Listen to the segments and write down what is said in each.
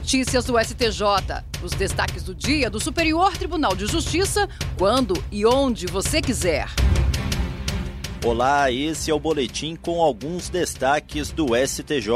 Notícias do STJ. Os destaques do dia do Superior Tribunal de Justiça, quando e onde você quiser. Olá, esse é o boletim com alguns destaques do STJ.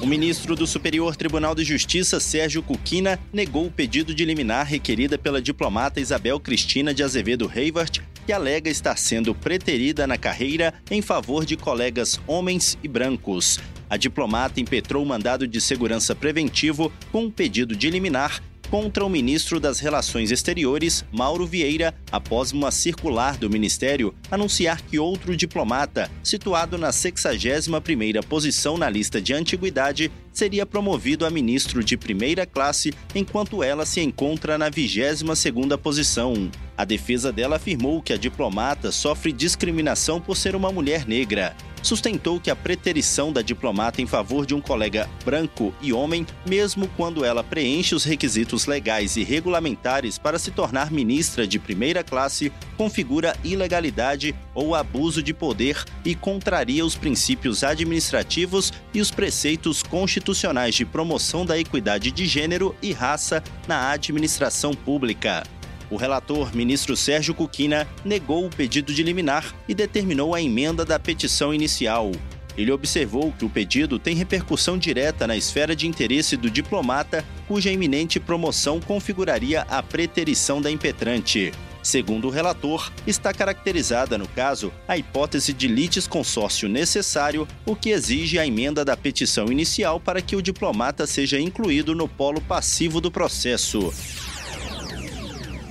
O ministro do Superior Tribunal de Justiça, Sérgio Cuquina, negou o pedido de liminar requerida pela diplomata Isabel Cristina de Azevedo Reivart, que alega estar sendo preterida na carreira em favor de colegas homens e brancos. A diplomata impetrou o mandado de segurança preventivo com um pedido de liminar contra o ministro das Relações Exteriores, Mauro Vieira, após uma circular do ministério anunciar que outro diplomata, situado na 61ª posição na lista de antiguidade, seria promovido a ministro de primeira classe, enquanto ela se encontra na 22ª posição. A defesa dela afirmou que a diplomata sofre discriminação por ser uma mulher negra sustentou que a preterição da diplomata em favor de um colega branco e homem, mesmo quando ela preenche os requisitos legais e regulamentares para se tornar ministra de primeira classe, configura ilegalidade ou abuso de poder e contraria os princípios administrativos e os preceitos constitucionais de promoção da equidade de gênero e raça na administração pública. O relator, ministro Sérgio Cuquina, negou o pedido de liminar e determinou a emenda da petição inicial. Ele observou que o pedido tem repercussão direta na esfera de interesse do diplomata, cuja iminente promoção configuraria a preterição da impetrante. Segundo o relator, está caracterizada no caso a hipótese de litisconsórcio necessário, o que exige a emenda da petição inicial para que o diplomata seja incluído no polo passivo do processo.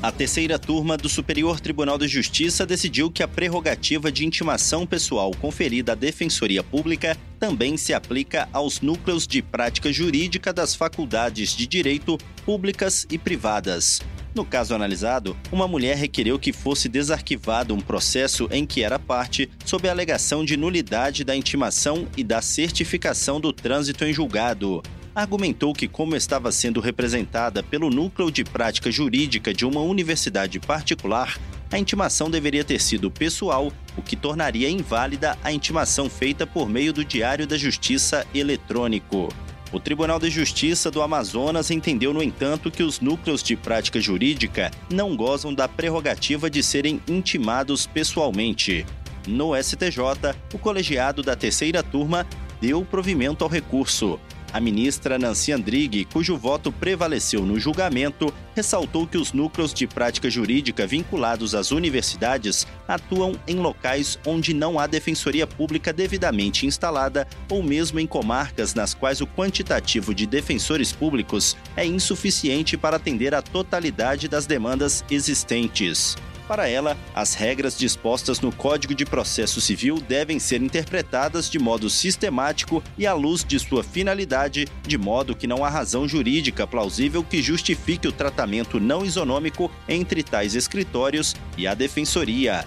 A terceira turma do Superior Tribunal de Justiça decidiu que a prerrogativa de intimação pessoal conferida à Defensoria Pública também se aplica aos núcleos de prática jurídica das faculdades de direito públicas e privadas. No caso analisado, uma mulher requereu que fosse desarquivado um processo em que era parte, sob a alegação de nulidade da intimação e da certificação do trânsito em julgado argumentou que, como estava sendo representada pelo núcleo de prática jurídica de uma universidade particular, a intimação deveria ter sido pessoal, o que tornaria inválida a intimação feita por meio do Diário da Justiça eletrônico. O Tribunal de Justiça do Amazonas entendeu, no entanto, que os núcleos de prática jurídica não gozam da prerrogativa de serem intimados pessoalmente. No STJ, o colegiado da terceira turma deu provimento ao recurso. A ministra Nancy Andrighi, cujo voto prevaleceu no julgamento, ressaltou que os núcleos de prática jurídica vinculados às universidades atuam em locais onde não há defensoria pública devidamente instalada ou mesmo em comarcas nas quais o quantitativo de defensores públicos é insuficiente para atender à totalidade das demandas existentes. Para ela, as regras dispostas no Código de Processo Civil devem ser interpretadas de modo sistemático e à luz de sua finalidade, de modo que não há razão jurídica plausível que justifique o tratamento não isonômico entre tais escritórios e a Defensoria.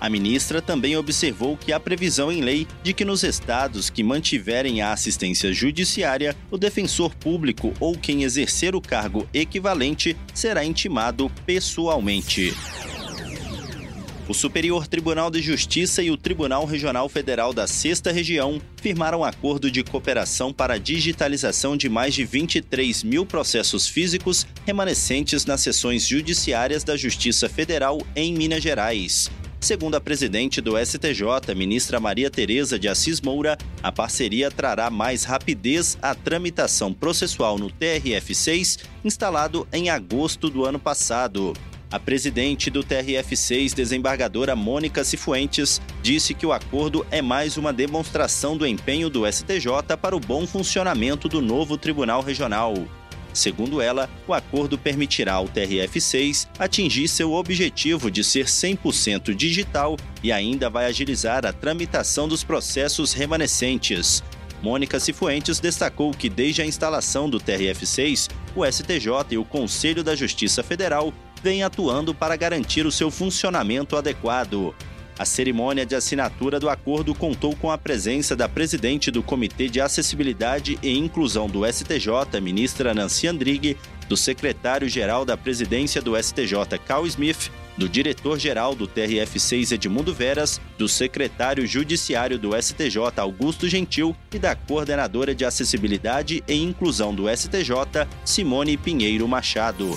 A ministra também observou que há previsão em lei de que nos estados que mantiverem a assistência judiciária, o defensor público ou quem exercer o cargo equivalente será intimado pessoalmente. O Superior Tribunal de Justiça e o Tribunal Regional Federal da Sexta Região firmaram acordo de cooperação para a digitalização de mais de 23 mil processos físicos remanescentes nas sessões judiciárias da Justiça Federal em Minas Gerais. Segundo a presidente do STJ, ministra Maria Tereza de Assis Moura, a parceria trará mais rapidez à tramitação processual no TRF6, instalado em agosto do ano passado. A presidente do TRF6, desembargadora Mônica Cifuentes, disse que o acordo é mais uma demonstração do empenho do STJ para o bom funcionamento do novo Tribunal Regional. Segundo ela, o acordo permitirá ao TRF6 atingir seu objetivo de ser 100% digital e ainda vai agilizar a tramitação dos processos remanescentes. Mônica Cifuentes destacou que desde a instalação do TRF6, o STJ e o Conselho da Justiça Federal vem atuando para garantir o seu funcionamento adequado. A cerimônia de assinatura do acordo contou com a presença da presidente do Comitê de Acessibilidade e Inclusão do STJ, ministra Nancy Andrighi, do secretário-geral da presidência do STJ, Carl Smith, do diretor-geral do TRF6 Edmundo Veras, do secretário judiciário do STJ Augusto Gentil e da coordenadora de acessibilidade e inclusão do STJ Simone Pinheiro Machado.